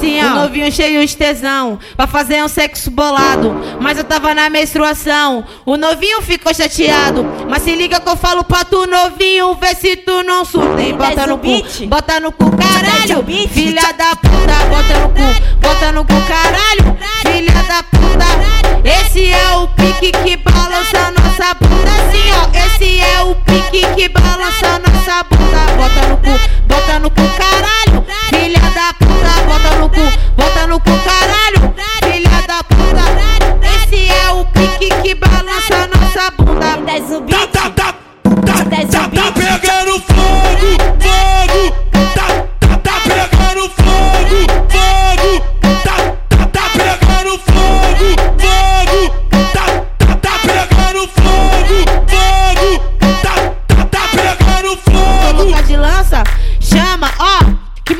assim, ó. O novinho cheio de tesão, pra fazer um sexo bolado. Mas eu tava na menstruação, o novinho ficou chateado. Mas se liga que eu falo pra tu, novinho, vê se tu não surta. Bota no cu, bota no cu, caralho. Filha da puta, bota no cu, bota no cu, caralho. Filha da puta, no cu, bota no cu, caralho.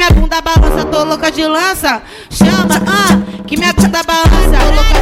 Minha bunda balança, tô louca de lança. Chama, ó. Que minha bunda balança, tô louca.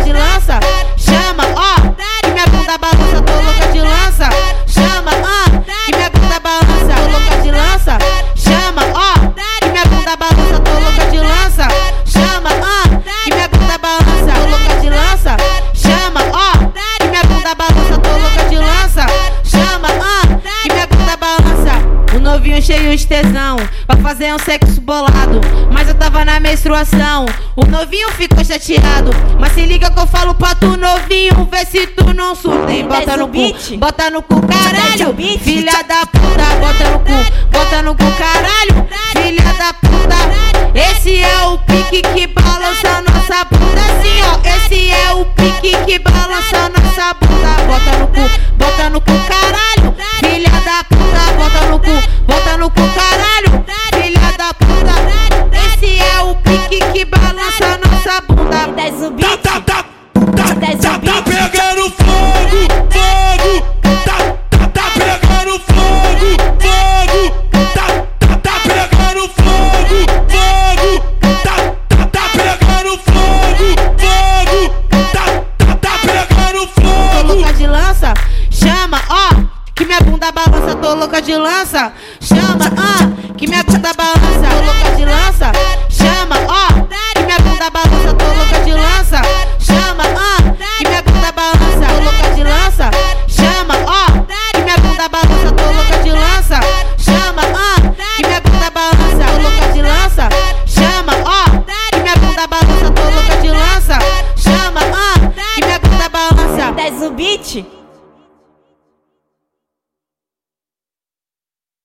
Novinho cheio de tesão, pra fazer um sexo bolado. Mas eu tava na menstruação, o novinho ficou chateado. Mas se liga que eu falo pra tu, novinho, vê se tu não surta. E bota no cu, bota no cu, caralho. Filha da puta, bota no cu, bota no cu, caralho. que minha bunda balança, tô louca de lança. Chama, ah, que minha bunda balança, tô louca de lança. Chama, ó, oh, que minha bunda balança, tô louca de lança. Chama, ah, que minha bunda balança, tô louca de lança. Chama, ó, oh, que minha bunda balança, tô louca de lança. Chama, ah, que minha bunda balança, tô louca de lança. Chama, ó, oh, que minha bunda balança, tô louca de lança. Chama, ah, que minha bunda balança. 10 o beat?